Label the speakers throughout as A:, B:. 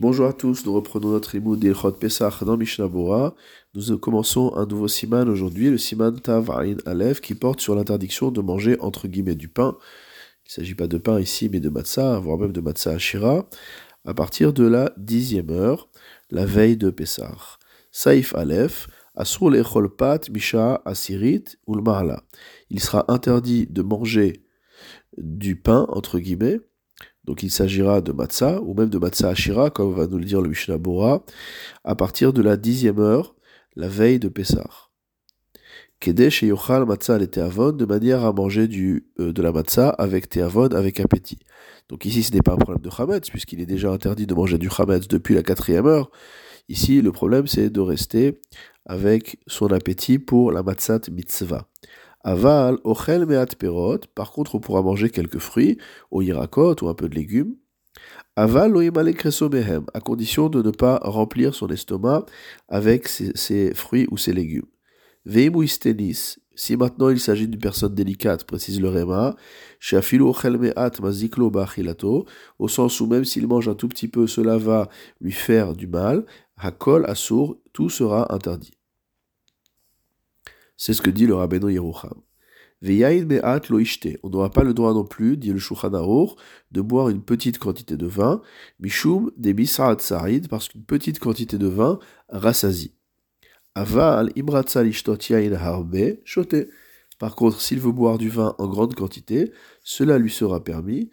A: Bonjour à tous, nous reprenons notre imoud d'Ilchot Pesach dans Mishnah. Nous commençons un nouveau siman aujourd'hui, le siman Tav Ain Aleph, qui porte sur l'interdiction de manger entre guillemets du pain. Il ne s'agit pas de pain ici, mais de matzah, voire même de matzah Ashira, à partir de la dixième heure, la veille de Pesach. Saif Aleph, Asur Lechol Pat Misha Asirit Ulmarla. Il sera interdit de manger du pain, entre guillemets, donc il s'agira de matzah, ou même de matzah ashira, comme va nous le dire le Mishnah Bora, à partir de la dixième heure, la veille de Pessah. Kedesh et yochal matzah et teavon, de manière à manger du, euh, de la matzah avec teavon, avec appétit. Donc ici, ce n'est pas un problème de chametz, puisqu'il est déjà interdit de manger du chametz depuis la quatrième heure. Ici, le problème, c'est de rester avec son appétit pour la matzat mitzvah. Aval, ochel meat perot. Par contre, on pourra manger quelques fruits, au irakot ou un peu de légumes. Aval loimale mehem, à condition de ne pas remplir son estomac avec ses, fruits ou ses légumes. Veimuistenis, si maintenant il s'agit d'une personne délicate, précise le Réma, maziklo au sens où même s'il mange un tout petit peu, cela va lui faire du mal, hakol assour, tout sera interdit. C'est ce que dit le Rabbeinu Yerucham. On n'aura pas le droit non plus, dit le Shulchan de boire une petite quantité de vin, mishum misraat sarid, parce qu'une petite quantité de vin rassasie. Aval lishtot harbe, choté. Par contre, s'il veut boire du vin en grande quantité, cela lui sera permis.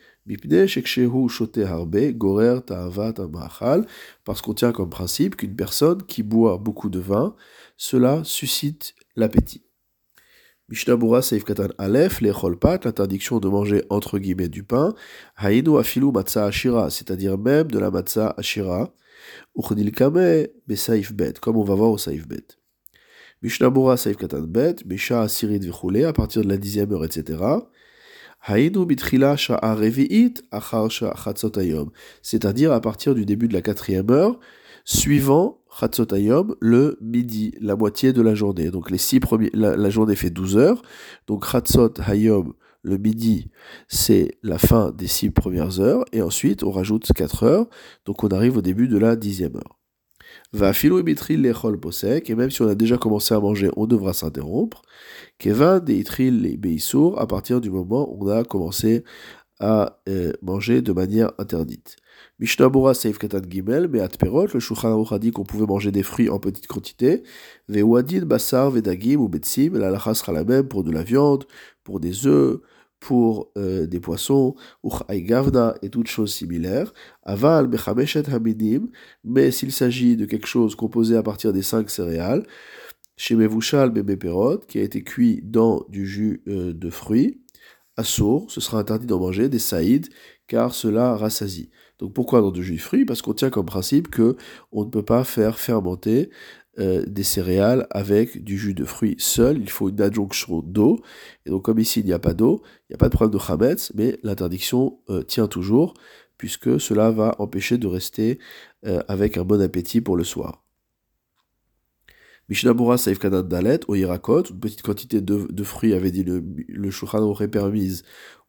A: parce qu'on tient comme principe qu'une personne qui boit beaucoup de vin, cela suscite l'appétit. Mishnabura Seif Katan Aleph, les pat, l'interdiction de manger entre guillemets du pain, Hainu Afilu Matza Ashira, c'est-à-dire même de la Matza Ashira, Uchnil Kame Bet, comme on va voir au Saif Bet. Mishnabura Seif Katan Bet, Misha Vichule, à partir de la dixième heure, etc. Hainu Bitrila Sha'a Revi'it Achar Chatzotayom, c'est-à-dire à partir du début de la quatrième heure, suivant Chatzotayom le midi, la moitié de la journée. Donc les six premiers, la, journée fait 12 heures. Donc Chatzot Hayom le midi, c'est la fin des six premières heures. Et ensuite, on rajoute 4 heures. Donc on arrive au début de la dixième heure. Va filo les posek, et même si on a déjà commencé à manger, on devra s'interrompre. Kevin deitril les beisour, à partir du moment où on a commencé à euh, manger de manière interdite. Mishnah Bora Seif Katan Gimel, Beat Perot, le Shulchan Aruch a dit qu'on pouvait manger des fruits en petite quantité. Vewadin, Bassar, Vedagim ou Betsim, la lacha sera la même pour de la viande, pour des œufs, pour euh, des poissons, ou Gavna et toutes choses similaires. Aval, Bechameshet Hamidim, mais s'il s'agit de quelque chose composé à partir des cinq céréales, chez Mevushal qui a été cuit dans du jus euh, de fruits, Assour, ce sera interdit d'en manger, des saïds, car cela rassasie. Donc pourquoi dans du jus de fruits? Parce qu'on tient comme principe que on ne peut pas faire fermenter euh, des céréales avec du jus de fruits seul, il faut une adjonction d'eau. Et donc comme ici il n'y a pas d'eau, il n'y a pas de problème de chametz, mais l'interdiction euh, tient toujours, puisque cela va empêcher de rester euh, avec un bon appétit pour le soir. Mishnabura Saif Kanan Dalet, au une petite quantité de, fruits avait dit le, le aurait permise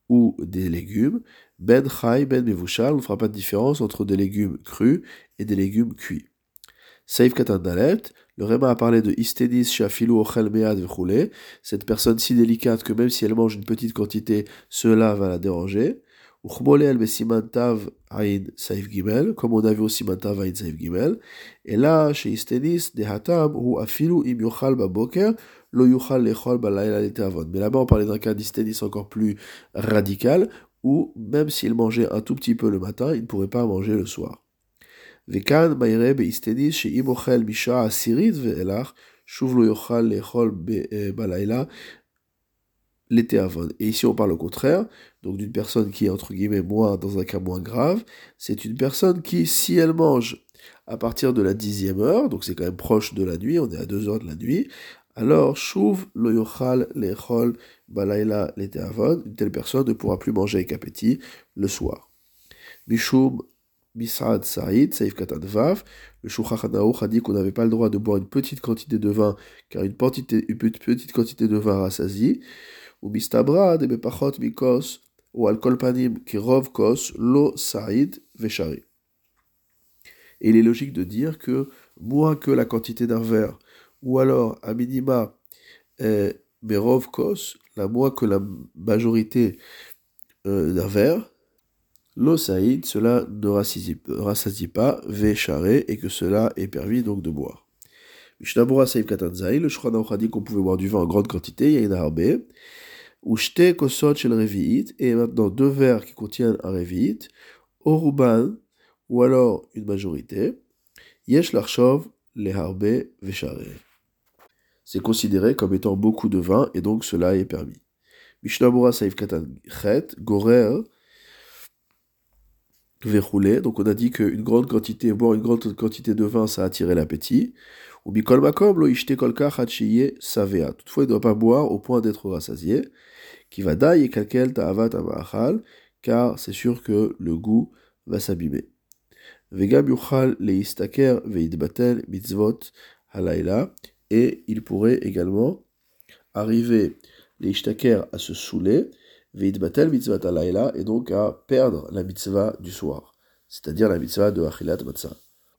A: ou des légumes. Ben Chai, Ben Mevushal, on ne fera pas de différence entre des légumes crus et des légumes cuits. Saif Katan Dalet, le Réma a parlé de Istedis Shafilu Ochel Mead cette personne si délicate que même si elle mange une petite quantité, cela va la déranger. Uchmolel Besimantav Ain Saif Gimel, comme on a vu au Simantav Ain Saif Gimel. Et là, chez Istedis, de Hatam, ou Afilu Im Yochal Baboker, Lo Yuchal Lechol Balayla Mais là-bas, on parlait d'un cas d'Istedis encore plus radical, ou même s'il mangeait un tout petit peu le matin, il ne pourrait pas manger le soir. Et ici, on parle au contraire, donc d'une personne qui est entre guillemets moins, dans un cas moins grave. C'est une personne qui, si elle mange à partir de la dixième heure, donc c'est quand même proche de la nuit, on est à deux heures de la nuit, alors, Shuv lo yochal lechol balayla avon, une telle personne ne pourra plus manger avec appétit le soir. Mishum Misad Saïd, Saïf Vav, le Shouchach a dit qu'on n'avait pas le droit de boire une petite quantité de vin, car une, une petite quantité de vin rassasie ou mistabra de bepachot mikos, ou al kolpanim kirov kos, lo saïd veshari. Et il est logique de dire que moins que la quantité d'un verre, ou alors à minima, eh, Berov Kos, la moins que la majorité euh, d'un verre, l'osaïd, cela ne rassasie pas, vécharé, et que cela est permis donc de boire. Mishnabura Saïf Katanzaï, le Shulchan a dit qu'on pouvait boire du vin en grande quantité, il y a une harbe, ou kosot shel revi'it, et maintenant deux verres qui contiennent un revi'it, oruban, ou alors une majorité, yesh larchov, le harbe, vécharé. C'est considéré comme étant beaucoup de vin, et donc cela est permis. Mishnabura Saïf Katan Gorer, Verroulé. Donc on a dit qu'une grande quantité, boire une grande quantité de vin, ça attirait l'appétit. Ou Bikol Makom, lo ishte kolka savea. Toutefois, il ne doit pas boire au point d'être rassasié. Qui va daï et kalkel ta'avat amahal, car c'est sûr que le goût va s'abîmer. Vegam yuchal leistaker veidbatel mitzvot halayla. Et il pourrait également arriver les à se saouler, batel mitzvah et donc à perdre la mitzvah du soir, c'est-à-dire la mitzvah de achilat matzah.